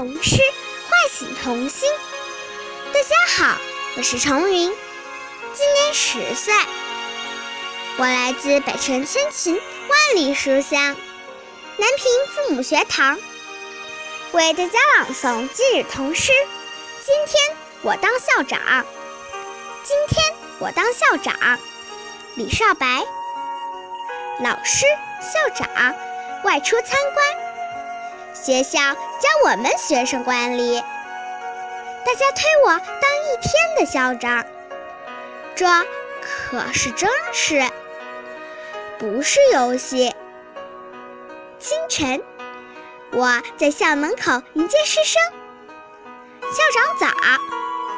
童诗唤醒童心。大家好，我是程云，今年十岁，我来自北辰千群万里书香南平父母学堂，为大家朗诵今日童诗。今天我当校长，今天我当校长。李少白，老师、校长外出参观。学校教我们学生管理，大家推我当一天的校长，这可是真事，不是游戏。清晨，我在校门口迎接师生，校长早，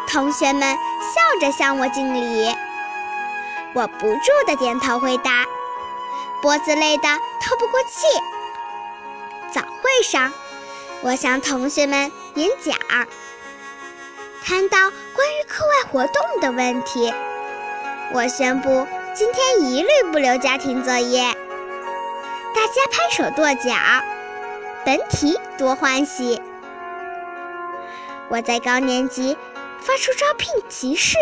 同学们笑着向我敬礼，我不住地点头回答，脖子累得透不过气。早会上，我向同学们演讲，谈到关于课外活动的问题。我宣布今天一律不留家庭作业，大家拍手跺脚，本体多欢喜。我在高年级发出招聘启事，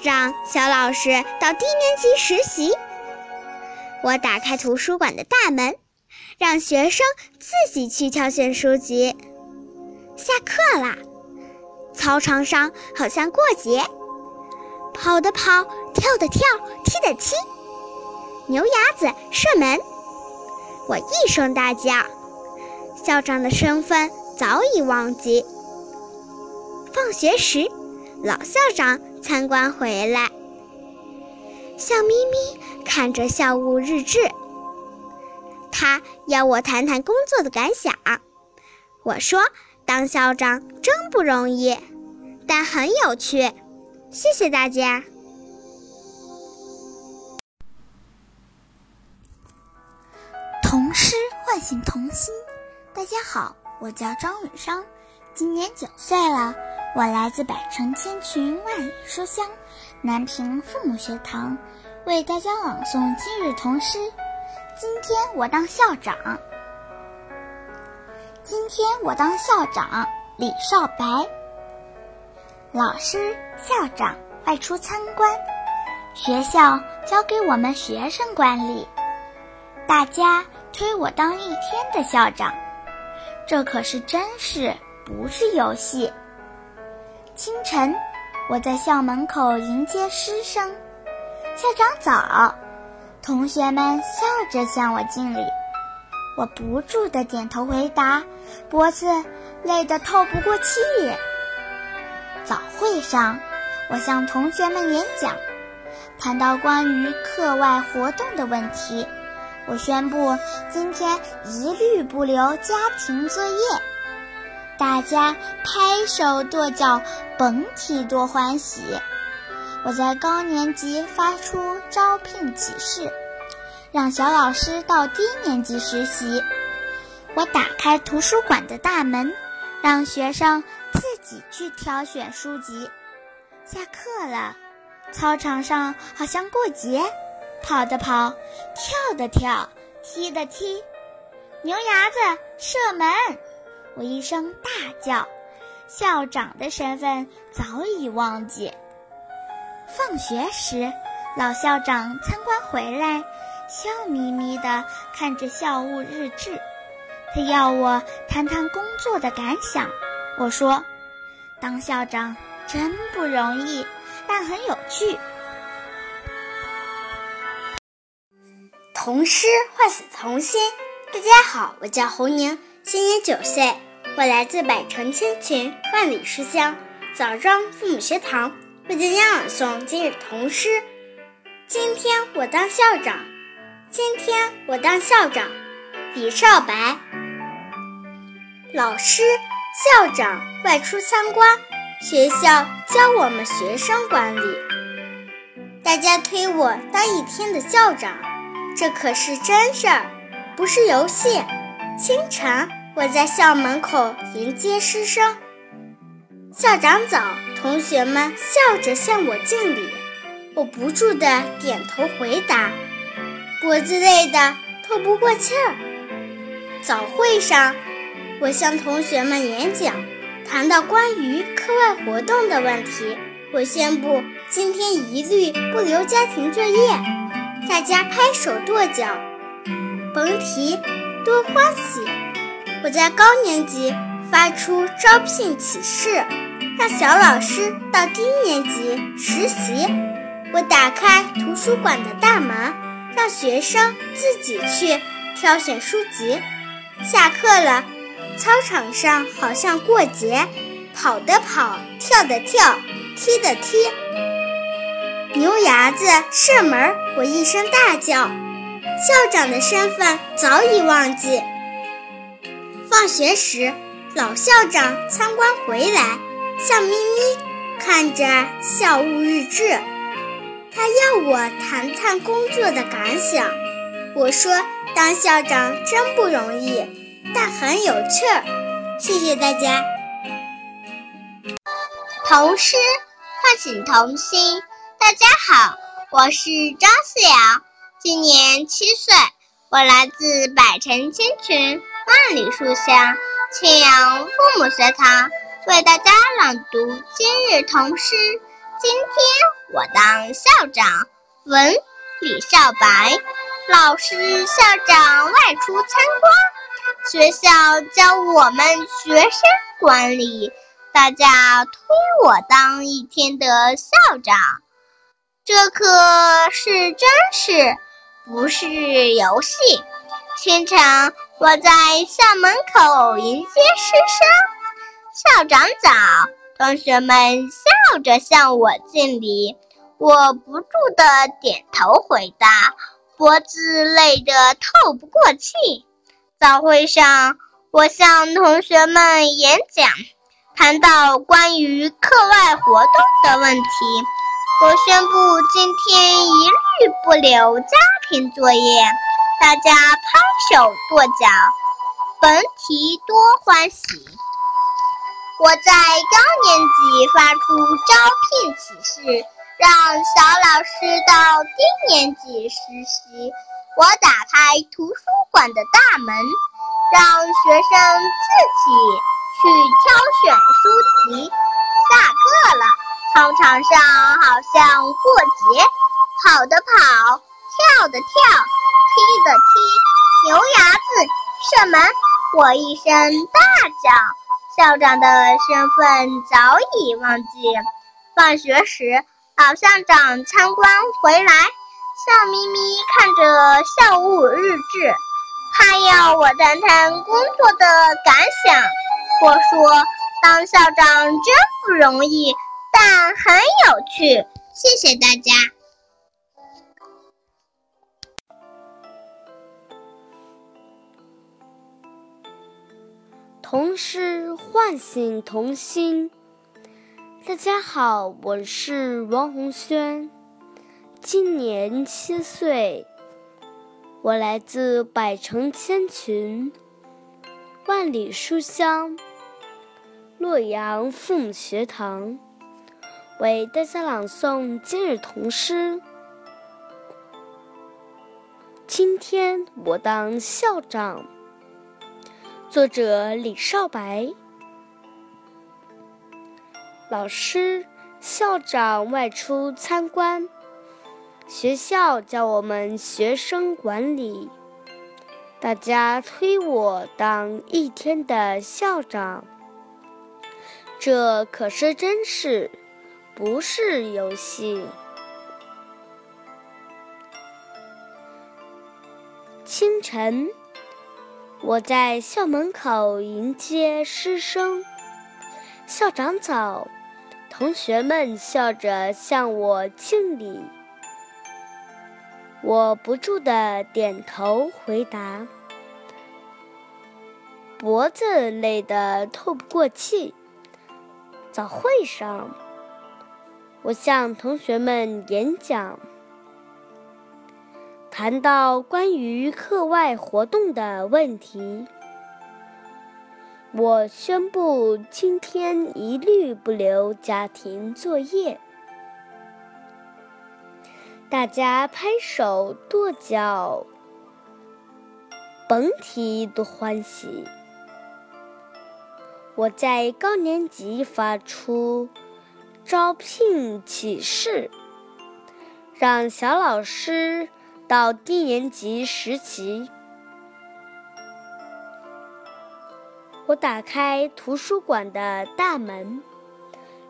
让小老师到低年级实习。我打开图书馆的大门。让学生自己去挑选书籍。下课啦，操场上好像过节，跑的跑，跳的跳，踢的踢，牛伢子射门。我一声大叫，校长的身份早已忘记。放学时，老校长参观回来，笑眯眯看着校务日志。他要我谈谈工作的感想，我说当校长真不容易，但很有趣。谢谢大家。童诗唤醒童心。大家好，我叫张雨生，今年九岁了，我来自百城千群万里书香南平父母学堂，为大家朗诵今日童诗。今天我当校长。今天我当校长。李少白。老师、校长外出参观，学校交给我们学生管理，大家推我当一天的校长，这可是真事，不是游戏。清晨，我在校门口迎接师生，校长早。同学们笑着向我敬礼，我不住地点头回答，脖子累得透不过气。早会上，我向同学们演讲，谈到关于课外活动的问题。我宣布今天一律不留家庭作业，大家拍手跺脚，甭提多欢喜。我在高年级发出招聘启事，让小老师到低年级实习。我打开图书馆的大门，让学生自己去挑选书籍。下课了，操场上好像过节，跑的跑，跳的跳，踢的踢，牛牙子射门。我一声大叫，校长的身份早已忘记。放学时，老校长参观回来，笑眯眯地看着校务日志。他要我谈谈工作的感想。我说：“当校长真不容易，但很有趣。”童诗唤醒童心。大家好，我叫侯宁，今年九岁，我来自百城千群万里书香枣庄父母学堂。为大家朗诵今日童诗。今天我当校长，今天我当校长。李少白。老师、校长外出参观，学校教我们学生管理，大家推我当一天的校长，这可是真事儿，不是游戏。清晨，我在校门口迎接师生，校长早。同学们笑着向我敬礼，我不住地点头回答，脖子累得透不过气儿。早会上，我向同学们演讲，谈到关于课外活动的问题。我宣布今天一律不留家庭作业，大家拍手跺脚，甭提多欢喜。我在高年级发出招聘启事，让小老师到低年级实习。我打开图书馆的大门，让学生自己去挑选书籍。下课了。操场上好像过节，跑的跑，跳的跳，踢的踢。牛牙子射门，我一声大叫。校长的身份早已忘记。放学时，老校长参观回来，笑眯眯看着校务日志。他要我谈谈工作的感想。我说：“当校长真不容易。”但很有趣儿，谢谢大家。童诗唤醒童心。大家好，我是张思瑶，今年七岁，我来自百城千群万里书香庆阳父母学堂，为大家朗读今日童诗。今天我当校长，文李少白。老师校长外出参观。学校教我们学生管理，大家推我当一天的校长。这可是真事，不是游戏。清晨，我在校门口迎接师生，校长早，同学们笑着向我敬礼，我不住地点头回答，脖子累得透不过气。早会上，我向同学们演讲，谈到关于课外活动的问题。我宣布今天一律不留家庭作业，大家拍手跺脚，甭提多欢喜。我在高年级发出招聘启事，让小老师到低年级实习。我打开图书馆的大门，让学生自己去挑选书籍。下课了，操场上好像过节，跑的跑，跳的跳，踢的踢。牛牙子射门，我一声大叫。校长的身份早已忘记。放学时，老校长参观回来。笑眯眯看着校务日志，他要我谈谈工作的感想。我说：“当校长真不容易，但很有趣。”谢谢大家。童诗唤醒童心。大家好，我是王红轩。今年七岁，我来自百城千群、万里书香洛阳父母学堂，为大家朗诵今日童诗。今天我当校长。作者李少白。老师、校长外出参观。学校教我们学生管理，大家推我当一天的校长。这可是真事，不是游戏。清晨，我在校门口迎接师生，校长早，同学们笑着向我敬礼。我不住地点头回答，脖子累得透不过气。早会上，我向同学们演讲，谈到关于课外活动的问题。我宣布今天一律不留家庭作业。大家拍手跺脚，甭提多欢喜。我在高年级发出招聘启事，让小老师到低年级实习。我打开图书馆的大门，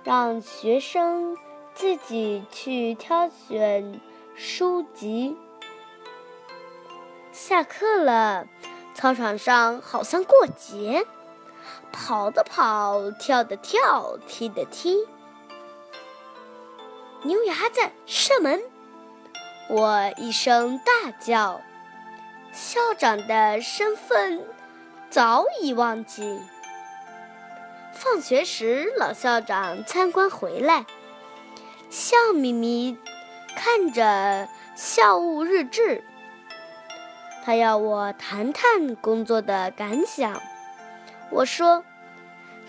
让学生自己去挑选书籍。下课了，操场上好像过节。跑的跑，跳的跳，踢的踢。牛牙子射门！我一声大叫，校长的身份早已忘记。放学时，老校长参观回来，笑眯眯看着校务日志。他要我谈谈工作的感想。我说：“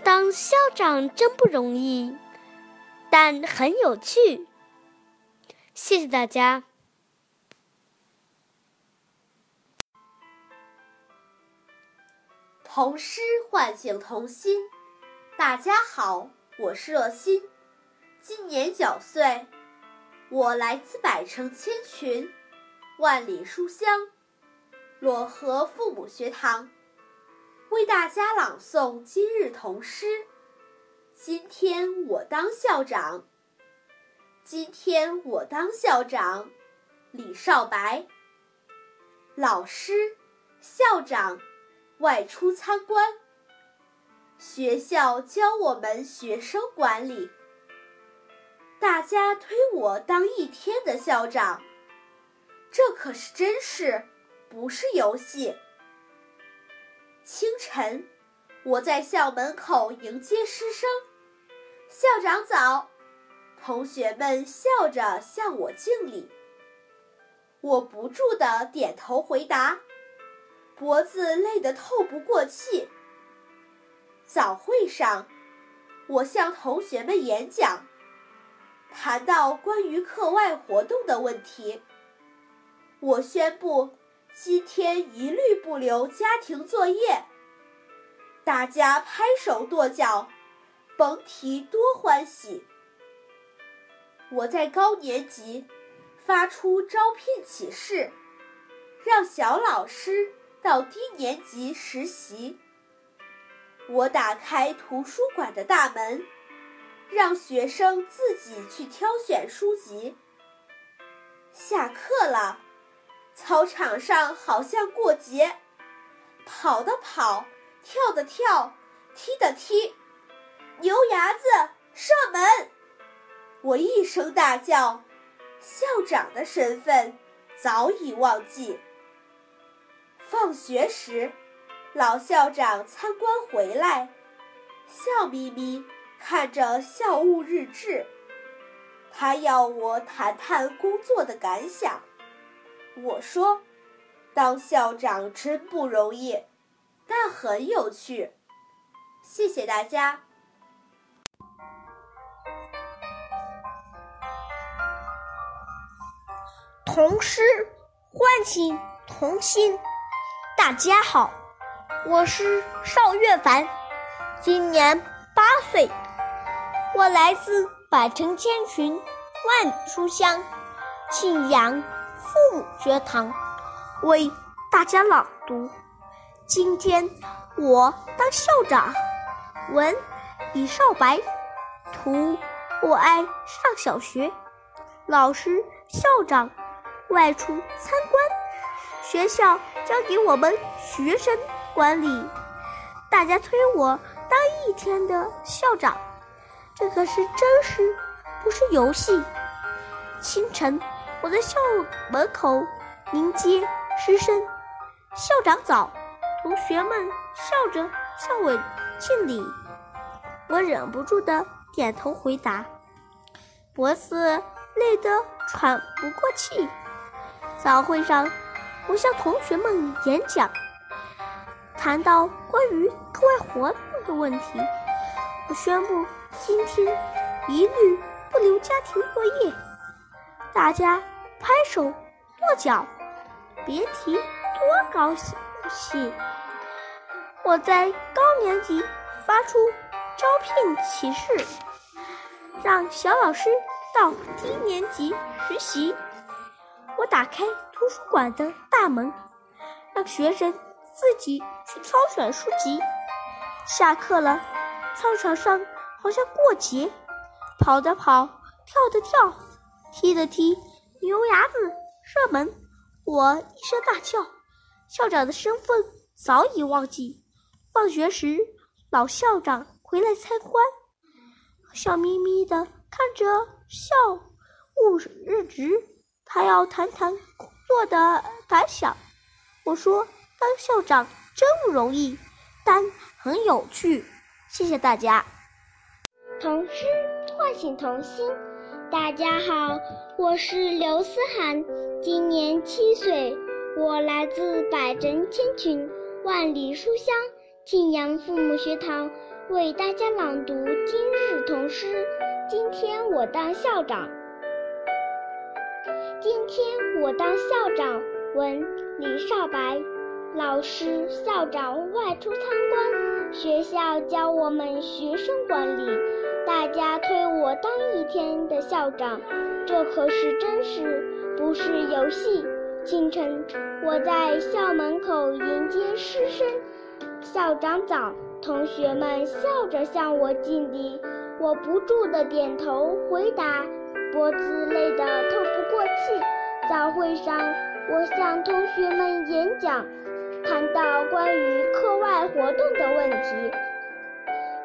当校长真不容易，但很有趣。”谢谢大家。童诗唤醒童心。大家好，我是乐心，今年九岁，我来自百城千群，万里书香，漯河父母学堂。为大家朗诵今日童诗。今天我当校长。今天我当校长。李少白。老师、校长外出参观，学校教我们学生管理。大家推我当一天的校长，这可是真事，不是游戏。清晨，我在校门口迎接师生。校长早，同学们笑着向我敬礼。我不住的点头回答，脖子累得透不过气。早会上，我向同学们演讲，谈到关于课外活动的问题。我宣布。今天一律不留家庭作业，大家拍手跺脚，甭提多欢喜。我在高年级发出招聘启事，让小老师到低年级实习。我打开图书馆的大门，让学生自己去挑选书籍。下课了。操场上好像过节，跑的跑，跳的跳，踢的踢，牛牙子射门！我一声大叫，校长的身份早已忘记。放学时，老校长参观回来，笑眯眯看着校务日志，他要我谈谈工作的感想。我说：“当校长真不容易，但很有趣。”谢谢大家。童诗唤醒童心。大家好，我是邵月凡，今年八岁，我来自百城千群，万里书香，庆阳。父母学堂为大家朗读。今天我当校长。文李少白，图我爱上小学。老师校长外出参观，学校交给我们学生管理。大家推我当一天的校长，这可是真实，不是游戏。清晨。我在校门口迎接师生，校长早，同学们笑着向我敬礼，我忍不住的点头回答，脖子累得喘不过气。早会上，我向同学们演讲，谈到关于课外活动的问题，我宣布今天一律不留家庭作业。大家拍手跺脚，别提多高兴！我在高年级发出招聘启事，让小老师到低年级实习。我打开图书馆的大门，让学生自己去挑选书籍。下课了，操场上好像过节，跑的跑，跳的跳，踢的踢，牛牙子射门。我一声大叫，校长的身份早已忘记。放学时，老校长回来参观，笑眯眯地看着校务日志，他要谈谈工作的感想。我说：“当校长真不容易，但很有趣。”谢谢大家。童诗唤醒童心。大家好，我是刘思涵，今年七岁，我来自百城千群，万里书香。庆阳父母学堂为大家朗读今日童诗。今天我当校长。今天我当校长。文李少白。老师、校长外出参观，学校教我们学生管理。大家推我当一天的校长，这可是真事，不是游戏。清晨，我在校门口迎接师生。校长早，同学们笑着向我敬礼，我不住地点头回答，脖子累得透不过气。早会上，我向同学们演讲，谈到关于课外活动的问题。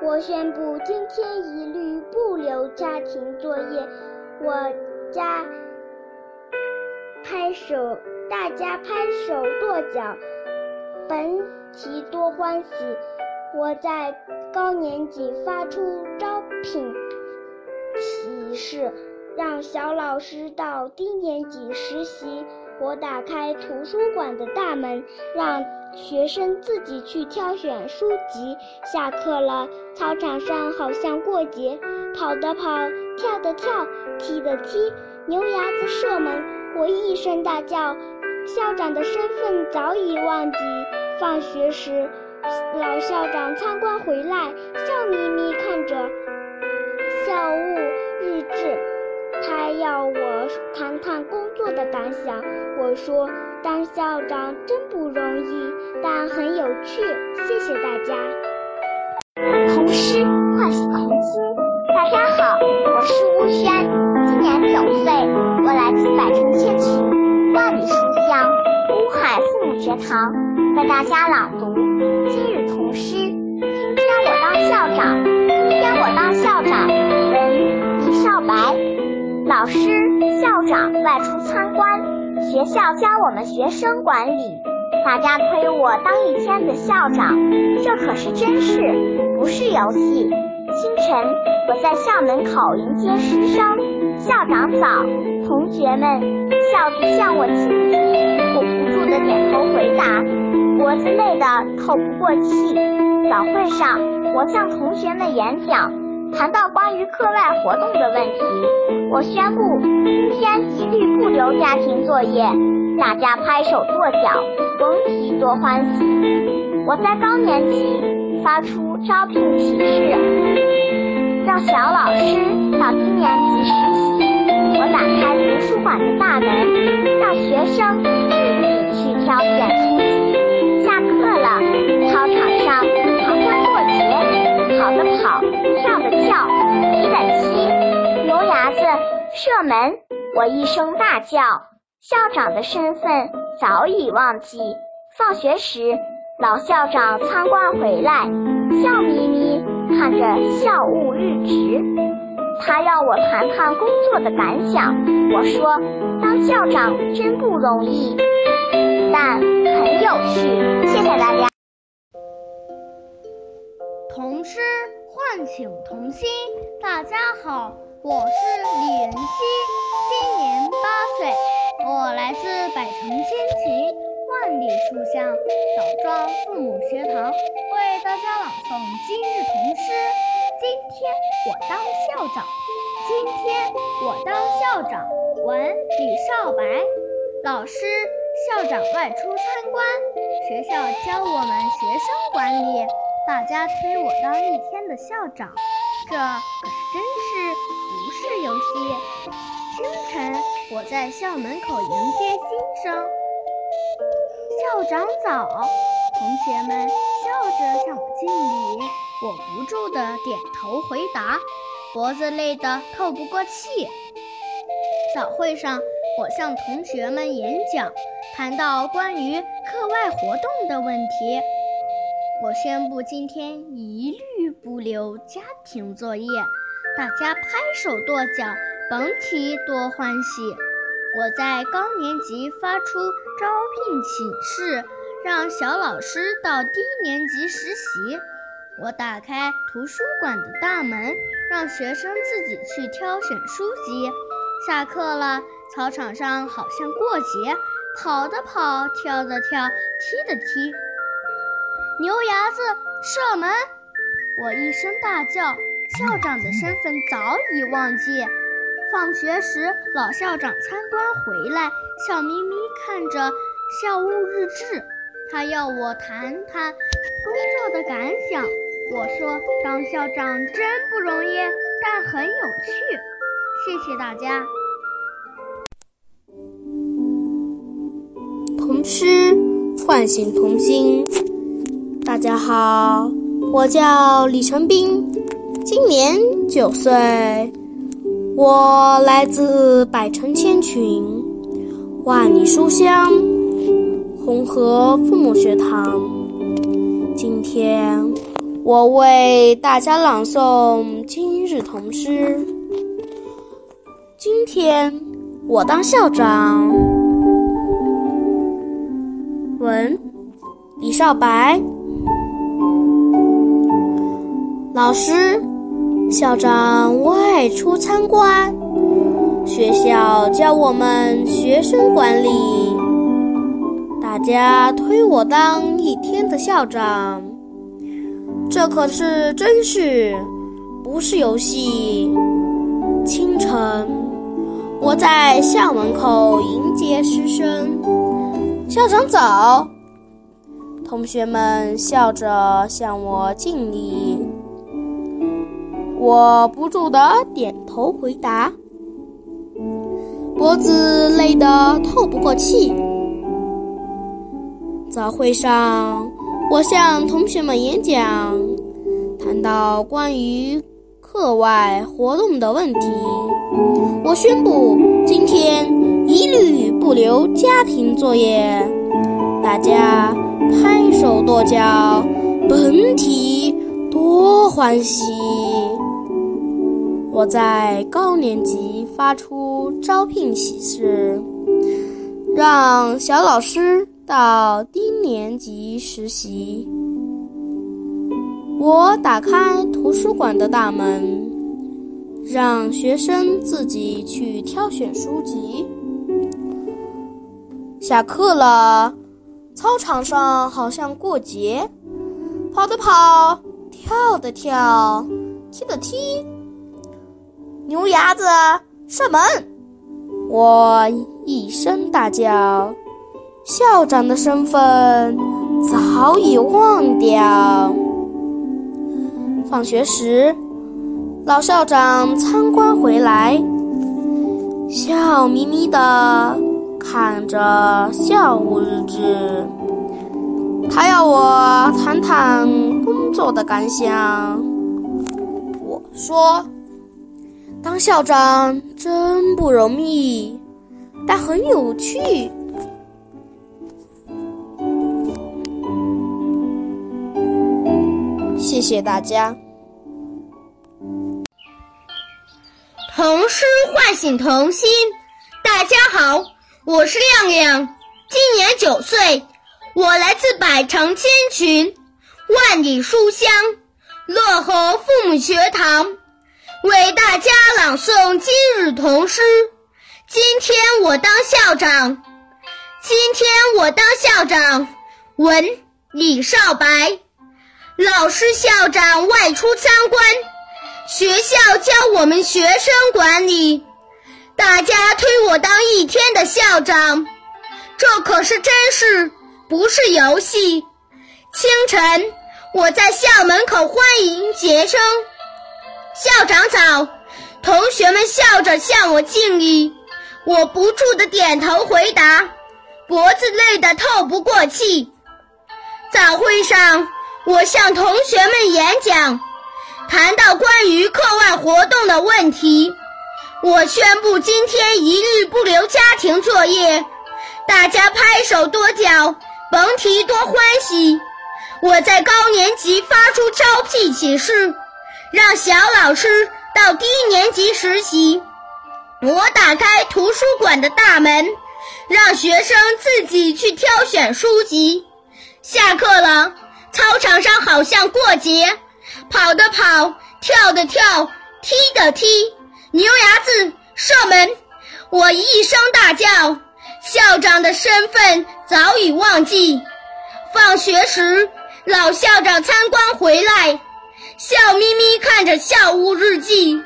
我宣布今天一律不留家庭作业。我家拍手，大家拍手跺脚。本题多欢喜！我在高年级发出招聘启事，让小老师到低年级实习。我打开图书馆的大门，让学生自己去挑选书籍。下课了，操场上好像过节，跑的跑，跳的跳，踢的踢，牛牙子射门。我一声大叫。校长的身份早已忘记。放学时，老校长参观回来，笑眯眯看着校务日志。他要我谈谈工作的感想。我说：“当校长真不容易，但很有趣。”谢谢大家。童诗唤醒童心。大家好，我是吴轩，今年九岁，我来自百城千群，万里书香乌海父母学堂，为大家朗读今日童诗。老师、校长外出参观，学校教我们学生管理。大家推我当一天的校长，这可是真事，不是游戏。清晨，我在校门口迎接师生，校长早，同学们笑着向我敬礼，我不住地点头回答，脖子累得透不过气。早会上，我向同学们演讲，谈到关于课外活动的问题，我宣布今天一律不留家庭作业，大家拍手跺脚，甭提多欢喜。我在高年级发出招聘启事，让小老师到低年级实习。我打开图书馆的大门，让学生自己去挑选跳的跳，踢的踢，牛牙子射门。我一声大叫，校长的身份早已忘记。放学时。老校长参观回来，笑眯眯看着校务日志，他让我谈谈工作的感想。我说，当校长真不容易，但很有趣。谢谢大家。童诗唤醒童心。大家好，我是李仁熙，今年八岁，我来自百城千情。万里书香，枣庄父母学堂为大家朗诵今日童诗。今天我当校长，今天我当校长。文李少白。老师、校长外出参观，学校教我们学生管理。大家推我当一天的校长，这可是真事，不是游戏。清晨，我在校门口迎接新生。校长早，同学们笑着向我敬礼，我不住地点头回答，脖子累得透不过气。早会上，我向同学们演讲，谈到关于课外活动的问题。我宣布今天一律不留家庭作业，大家拍手跺脚，甭提多欢喜。我在高年级发出招聘启事，让小老师到低年级实习。我打开图书馆的大门，让学生自己去挑选书籍。下课了，操场上好像过节，跑的跑，跳的跳，踢的踢。牛伢子，射门！我一声大叫，校长的身份早已忘记。放学时，老校长参观回来，笑眯眯看着校务日志，他要我谈谈工作的感想。我说，当校长真不容易，但很有趣。谢谢大家。童诗唤醒童心。大家好，我叫李成斌，今年九岁，我来自百城千群，万里书香，红河父母学堂。今天，我为大家朗诵今日童诗。今天我当校长。文李少白，老师、校长外出参观，学校教我们学生管理。大家推我当一天的校长，这可是真事，不是游戏。清晨。我在校门口迎接师生，校长早。同学们笑着向我敬礼，我不住地点头回答，脖子累得透不过气。早会上，我向同学们演讲，谈到关于课外活动的问题。我宣布，今天一律不留家庭作业。大家拍手跺脚，甭提多欢喜。我在高年级发出招聘启事，让小老师到低年级实习。我打开图书馆的大门。让学生自己去挑选书籍。下课了，操场上好像过节，跑的跑，跳的跳，踢的踢。牛牙子，射门！我一声大叫，校长的身份早已忘掉。放学时。老校长参观回来，笑眯眯的看着校务日志。他要我谈谈工作的感想。我说：“当校长真不容易，但很有趣。”谢谢大家。童诗唤醒童心。大家好，我是亮亮，今年九岁，我来自百城千群，万里书香，乐和父母学堂，为大家朗诵今日童诗。今天我当校长，今天我当校长。文李少白，老师校长外出参观。学校教我们学生管理，大家推我当一天的校长，这可是真事，不是游戏。清晨，我在校门口欢迎学生。校长早！同学们笑着向我敬礼，我不住地点头回答，脖子累得透不过气。早会上，我向同学们演讲，谈到关于课外活动的问题。我宣布今天一律不留家庭作业，大家拍手跺脚，甭提多欢喜。我在高年级发出招聘启事，让小老师。到低年级实习，我打开图书馆的大门，让学生自己去挑选书籍。下课了，操场上好像过节，跑的跑，跳的跳，踢的踢，牛牙子射门。我一声大叫，校长的身份早已忘记。放学时，老校长参观回来。笑眯眯看着校务日记，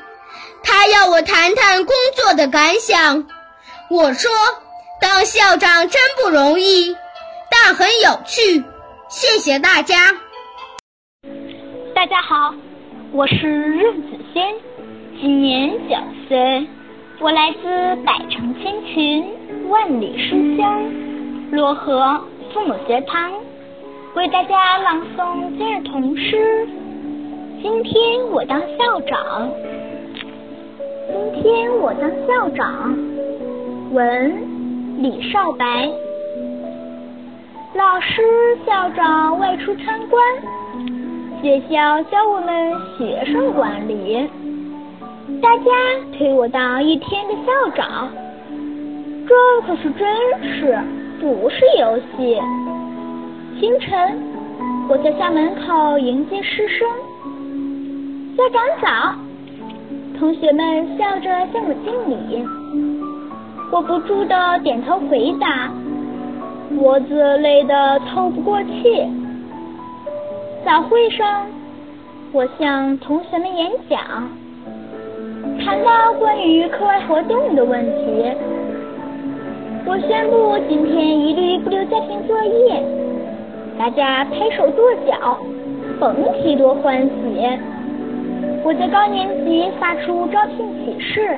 他要我谈谈工作的感想。我说：“当校长真不容易，但很有趣。”谢谢大家。大家好，我是任子轩，今年九岁，我来自百城千群，万里书香漯河父母学堂，为大家朗诵今日童诗。今天我当校长，今天我当校长。文李少白，老师校长外出参观，学校教我们学生管理，大家推我当一天的校长，这可是真事，不是游戏。清晨，我在校门口迎接师生。家长早，同学们笑着向我敬礼，我不住的点头回答，脖子累得透不过气。早会上，我向同学们演讲，谈到关于课外活动的问题。我宣布今天一律不留家庭作业，大家拍手跺脚，甭提多欢喜。我在高年级发出招聘启事，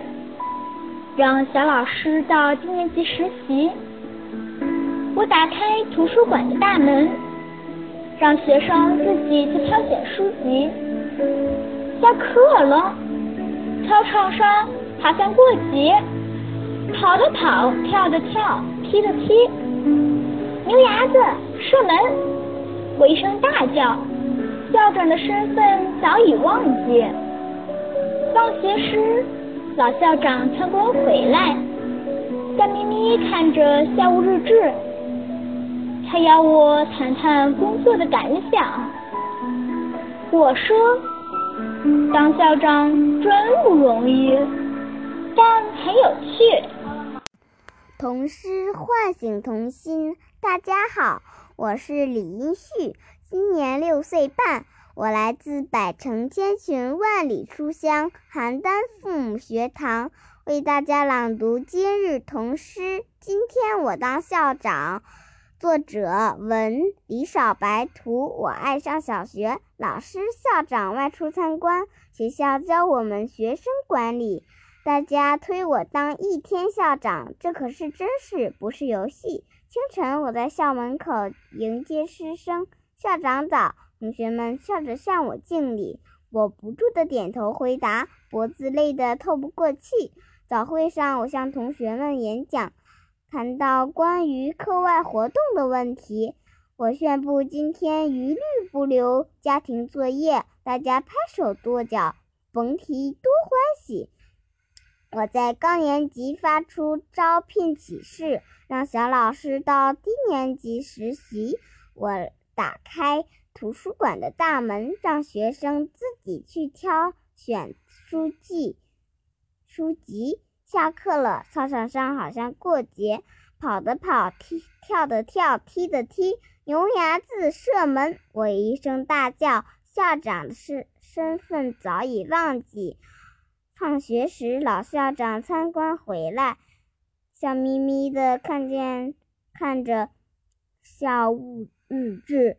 让小老师到低年级实习。我打开图书馆的大门，让学生自己去挑选书籍。下课了，操场上好像过节，跑的跑，跳的跳，踢的踢，牛牙子射门！我一声大叫。校长的身份早已忘记。放学时，老校长参观回来，笑眯眯看着校务日志。他要我谈谈工作的感想。我说：“当校长真不容易，但很有趣。”童诗唤醒童心。大家好，我是李英旭。今年六岁半，我来自百城千群万里书香邯郸父母学堂，为大家朗读今日童诗。今天我当校长。作者文李少白图。我爱上小学，老师校长外出参观，学校教我们学生管理，大家推我当一天校长，这可是真事，不是游戏。清晨，我在校门口迎接师生。校长早，同学们笑着向我敬礼，我不住地点头回答，脖子累得透不过气。早会上，我向同学们演讲，谈到关于课外活动的问题。我宣布今天一律不留家庭作业，大家拍手跺脚，甭提多欢喜。我在高年级发出招聘启事，让小老师到低年级实习。我。打开图书馆的大门，让学生自己去挑选书籍。书籍下课了，操场上好像过节，跑的跑，踢跳的跳，踢的踢，牛牙子射门。我一声大叫，校长的身身份早已忘记。放学时，老校长参观回来，笑眯眯的看见看着校务。日志，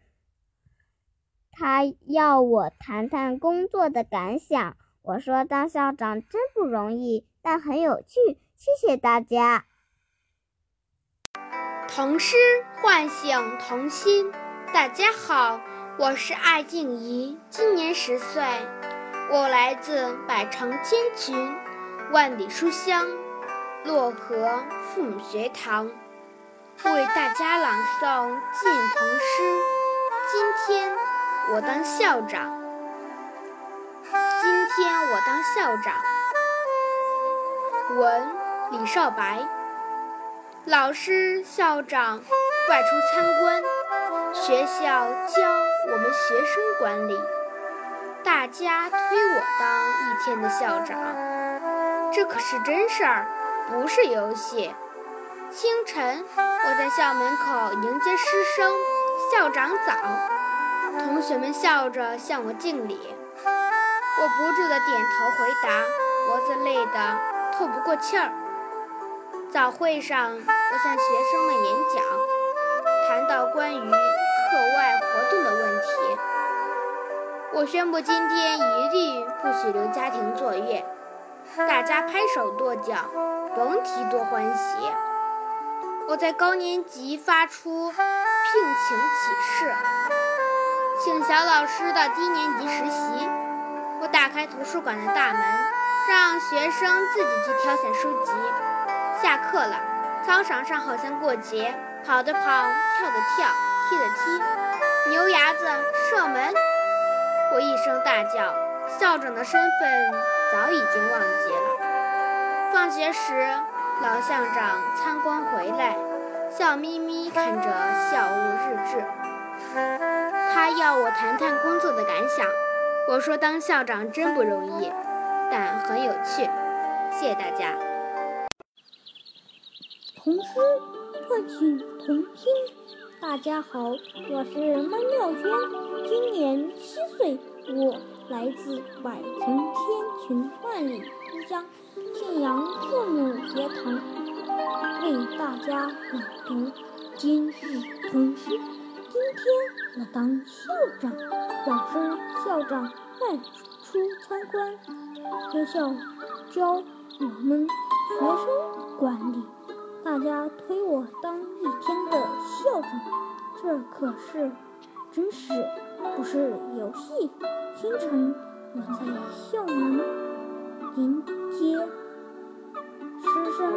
他要我谈谈工作的感想。我说当校长真不容易，但很有趣。谢谢大家。童诗唤醒童心。大家好，我是艾静怡，今年十岁，我来自百城千群，万里书香，漯河父母学堂，为大家朗诵晋童诗。今天我当校长，今天我当校长。文李少白，老师校长外出参观。学校教我们学生管理，大家推我当一天的校长，这可是真事儿，不是游戏。清晨，我在校门口迎接师生，校长早，同学们笑着向我敬礼，我不住地点头回答，脖子累得透不过气儿。早会上，我向学生们演讲，谈到关于。课外活动的问题，我宣布今天一律不许留家庭作业，大家拍手跺脚，甭提多欢喜。我在高年级发出聘请启事，请小老师到低年级实习。我打开图书馆的大门，让学生自己去挑选书籍。下课了，操场上好像过节，跑的跑，跳的跳。踢的踢，牛牙子射门！我一声大叫，校长的身份早已经忘记了。放学时，老校长参观回来，笑眯眯看着校务日志。他要我谈谈工作的感想。我说当校长真不容易，但很有趣。谢谢大家。童诗唤醒童心。大家好，我是孟妙轩，今年七岁，我来自百城千群万里之乡信阳父母学堂，为大家朗读今日童诗。今天我当校长，老师校长外出参观，学校教我们学生管理。大家推我当一天的校长，这可是真事，不是游戏。清晨，我在校门迎接师生，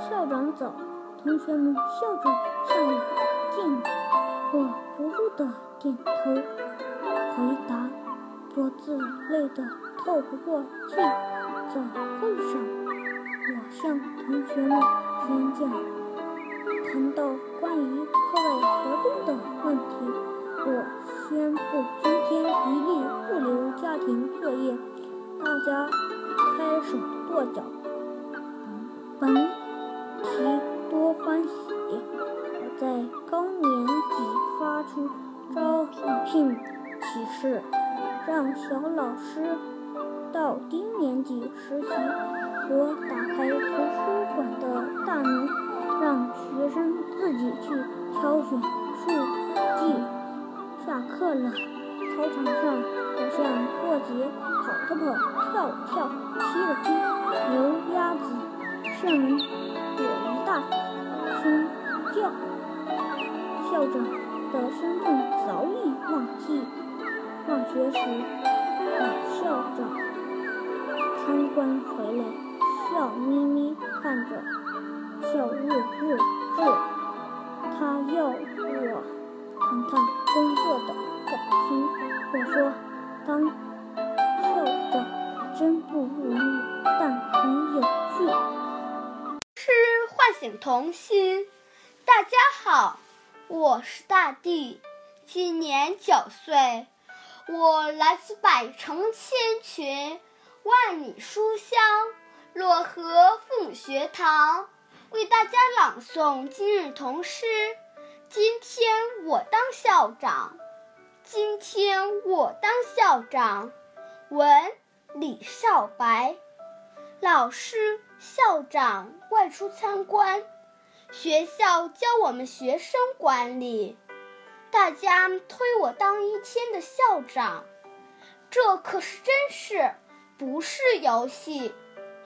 校长早，同学们笑着向我敬礼，我不住的点头回答，脖子累得透不过气。早会上，我向同学们。演讲谈到关于课外活动的问题，我宣布今天一律不留家庭作业，大家拍手跺脚，甭提多欢喜。我在高年级发出招聘启事，让小老师到低年级实习。我打开图书馆的大门，让学生自己去挑选书籍。下课了，操场上好像过节，跑的跑，跳的跳，踢的踢，牛鸭子射门，我一大声叫。校长的身份早已忘记。放学时，老校长参观回来。笑眯眯看着校务日志，他要我谈谈工作的感情。我说，当校长真不容易，但很有趣。诗唤醒童心。大家好，我是大地，今年九岁，我来自百城千群，万里书香。漯河父母学堂为大家朗诵今日童诗。今天我当校长，今天我当校长。文李少白，老师校长外出参观，学校教我们学生管理，大家推我当一天的校长，这可是真事，不是游戏。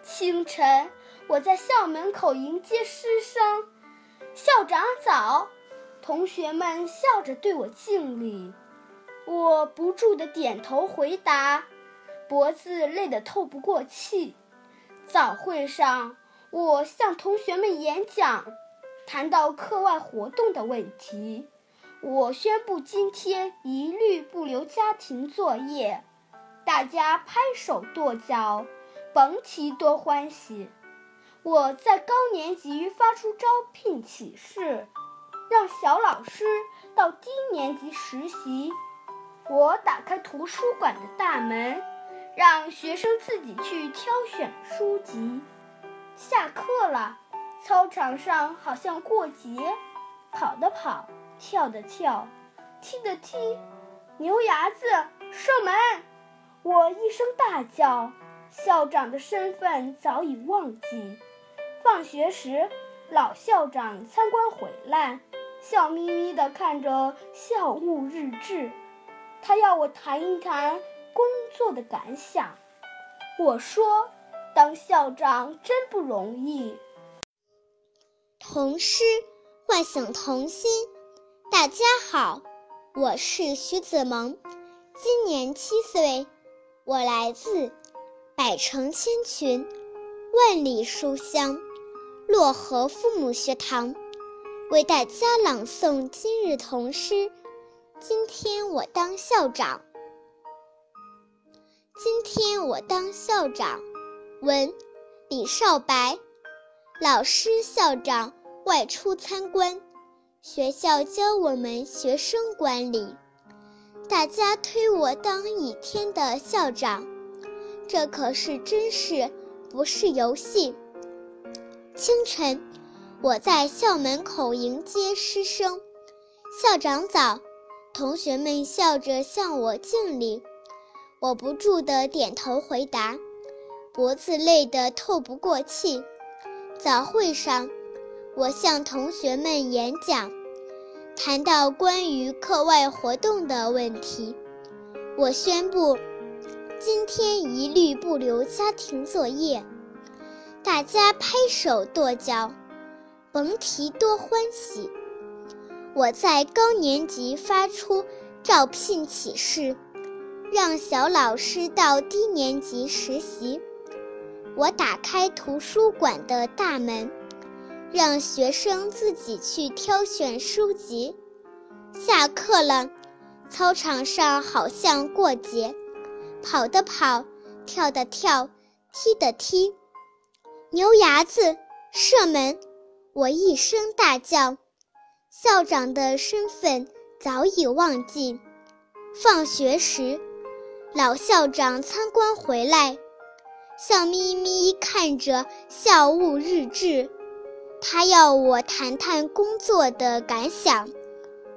清晨，我在校门口迎接师生，校长早，同学们笑着对我敬礼，我不住地点头回答，脖子累得透不过气。早会上，我向同学们演讲，谈到课外活动的问题。我宣布今天一律不留家庭作业，大家拍手跺脚，甭提多欢喜。我在高年级发出招聘启事，让小老师到低年级实习。我打开图书馆的大门，让学生自己去挑选书籍。下课了，操场上好像过节，跑的跑。跳的跳，踢的踢，牛伢子射门！我一声大叫，校长的身份早已忘记。放学时，老校长参观回来，笑眯眯地看着校务日志，他要我谈一谈工作的感想。我说：“当校长真不容易。”童诗唤醒童心。大家好，我是徐子萌，今年七岁，我来自百城千群、万里书香漯河父母学堂，为大家朗诵今日童诗。今天我当校长，今天我当校长。文李少白，老师校长外出参观。学校教我们学生管理，大家推我当一天的校长，这可是真事，不是游戏。清晨，我在校门口迎接师生，校长早，同学们笑着向我敬礼，我不住地点头回答，脖子累得透不过气。早会上。我向同学们演讲，谈到关于课外活动的问题。我宣布，今天一律不留家庭作业。大家拍手跺脚，甭提多欢喜。我在高年级发出招聘启事，让小老师到低年级实习。我打开图书馆的大门。让学生自己去挑选书籍。下课了，操场上好像过节，跑的跑，跳的跳，踢的踢，牛牙子射门！我一声大叫，校长的身份早已忘记。放学时，老校长参观回来，笑眯眯看着校务日志。他要我谈谈工作的感想，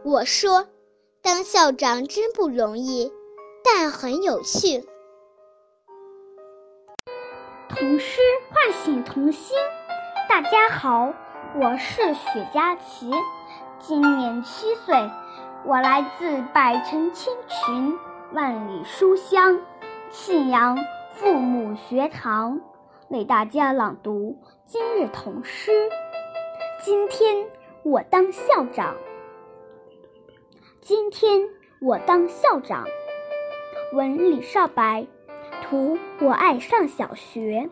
我说：“当校长真不容易，但很有趣。”童诗唤醒童心。大家好，我是许佳琪，今年七岁，我来自百城千群、万里书香信阳父母学堂，为大家朗读今日童诗。今天我当校长。今天我当校长。文李少白，图我爱上小学。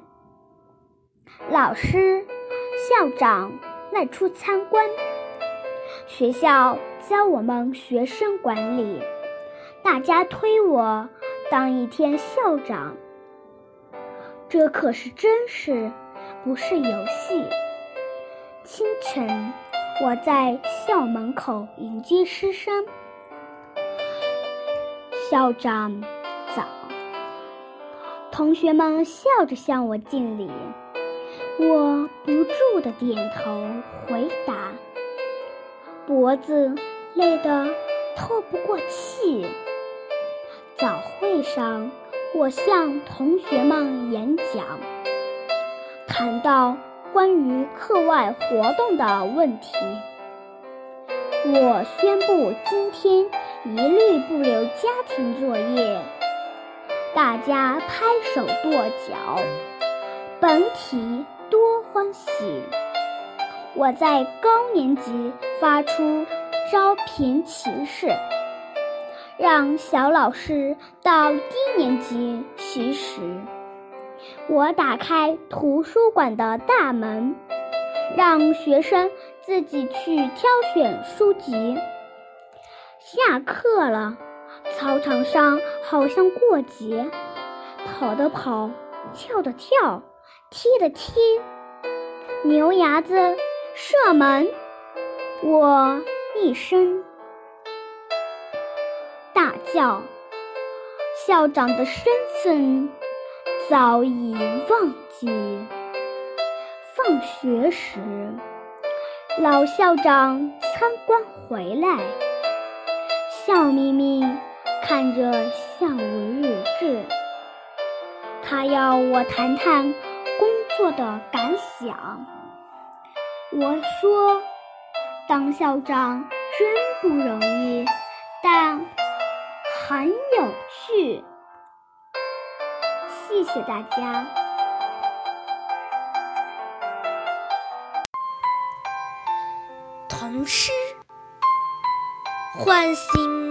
老师、校长外出参观，学校教我们学生管理，大家推我当一天校长，这可是真事，不是游戏。清晨，我在校门口迎接师生。校长早，同学们笑着向我敬礼，我不住的点头回答，脖子累得透不过气。早会上，我向同学们演讲，谈到。关于课外活动的问题，我宣布今天一律不留家庭作业，大家拍手跺脚，本体多欢喜。我在高年级发出招聘启事，让小老师到低年级习时。我打开图书馆的大门，让学生自己去挑选书籍。下课了，操场上好像过节，跑的跑，跳的跳，踢的踢，牛牙子。射门！我一声校，校长的身份早已忘记。放学时，老校长参观回来，笑眯眯看着校务日志。他要我谈谈工作的感想。我说：“当校长真不容易，但很有趣。”谢谢大家。童诗唤醒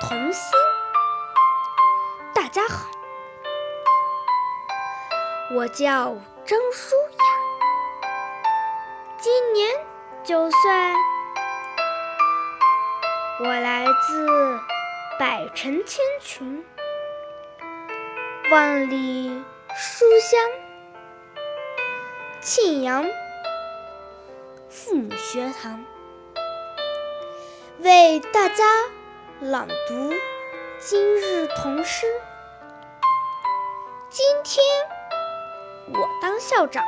童心。大家好，我叫张舒雅。今年九岁，我来自百城千群，万里书香，庆阳父母学堂，为大家朗读今日童诗。今天我当校长。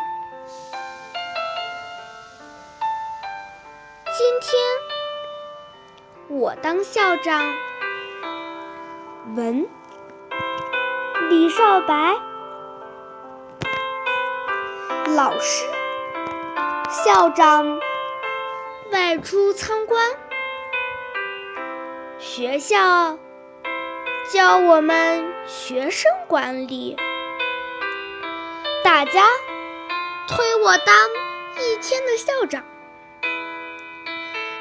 今天我当校长。文。李少白，老师。校长。外出参观，学校。教我们学生管理，大家。推我当一天的校长。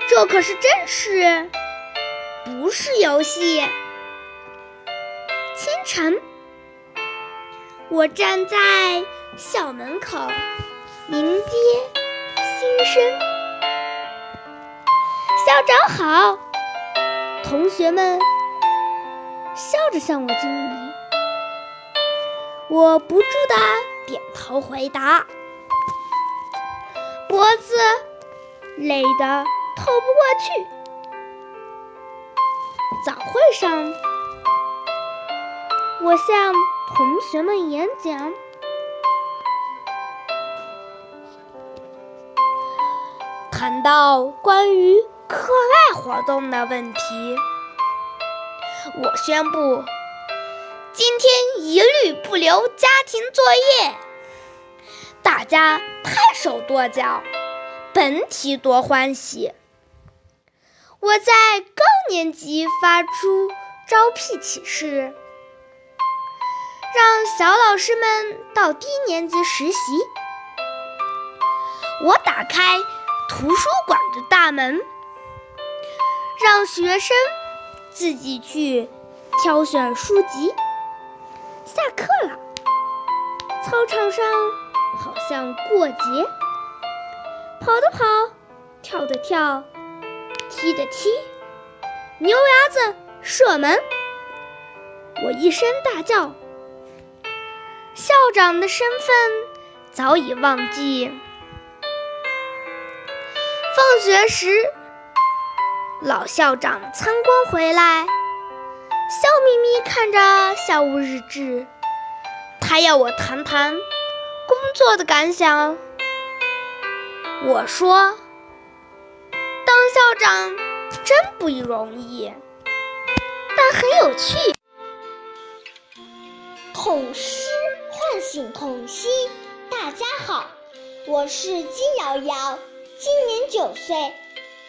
这可是真事，不是游戏。清晨，我站在校门口迎接新生。校长好，同学们笑着向我敬礼。我不住的点头回答，脖子累得。透不过去。早会上，我向同学们演讲，谈到关于课外活动的问题。我宣布，今天一律不留家庭作业，大家拍手跺脚，本体多欢喜。我在高年级发出招聘启事，让小老师们到低年级实习。我打开图书馆的大门，让学生自己去挑选书籍。下课了，操场上好像过节，跑的跑，跳的跳。踢的踢，牛伢子射门！我一声大叫，校长的身份早已忘记。放学时，老校长参观回来，笑眯眯看着校务日志，他要我谈谈工作的感想。我说。当校长真不容易，但很有趣。童诗唤醒童心。大家好，我是金瑶瑶，今年九岁，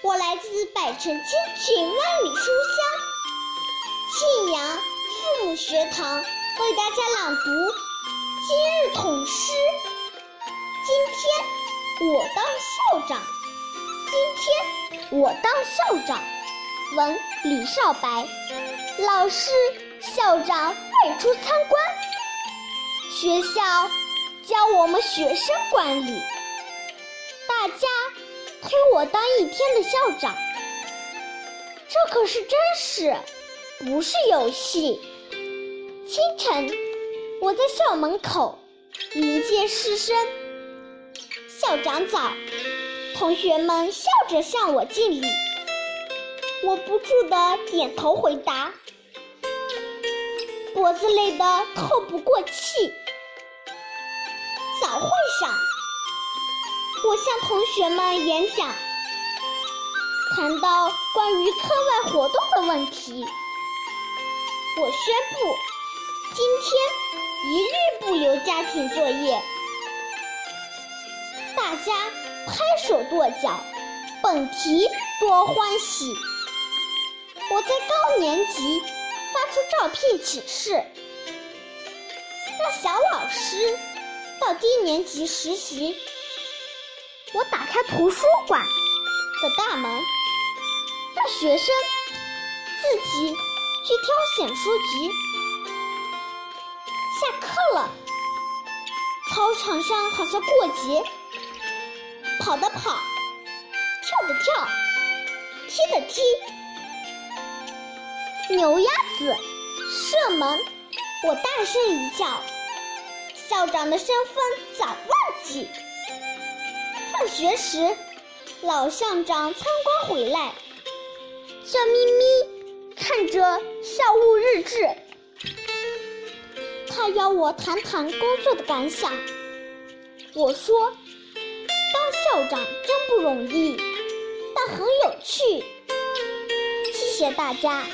我来自百城千群万里书香庆阳父母学堂，为大家朗读今日童诗。今天我当校长，今天我当校长。文李少白，老师、校长外出参观，学校教我们学生管理，大家推我当一天的校长，这可是真事，不是游戏。清晨，我在校门口迎接师生，校长早，同学们笑着向我敬礼。我不住地点头回答，脖子累得透不过气。会上，我向同学们演讲，谈到关于课外活动的问题。我宣布，今天一律不留家庭作业。大家拍手跺脚，本题多欢喜。我在高年级发出招聘启事，让小老师到低年级实习。我打开图书馆的大门，让学生自己去挑选书籍。下课了，操场上好像过节，跑的跑，跳的跳，踢的踢。牛鸭子射门，我大声一叫。校长的身份早忘记。放学时，老校长参观回来，笑眯眯看着校务日志。他要我谈谈工作的感想。我说，当校长真不容易，但很有趣。谢谢大家。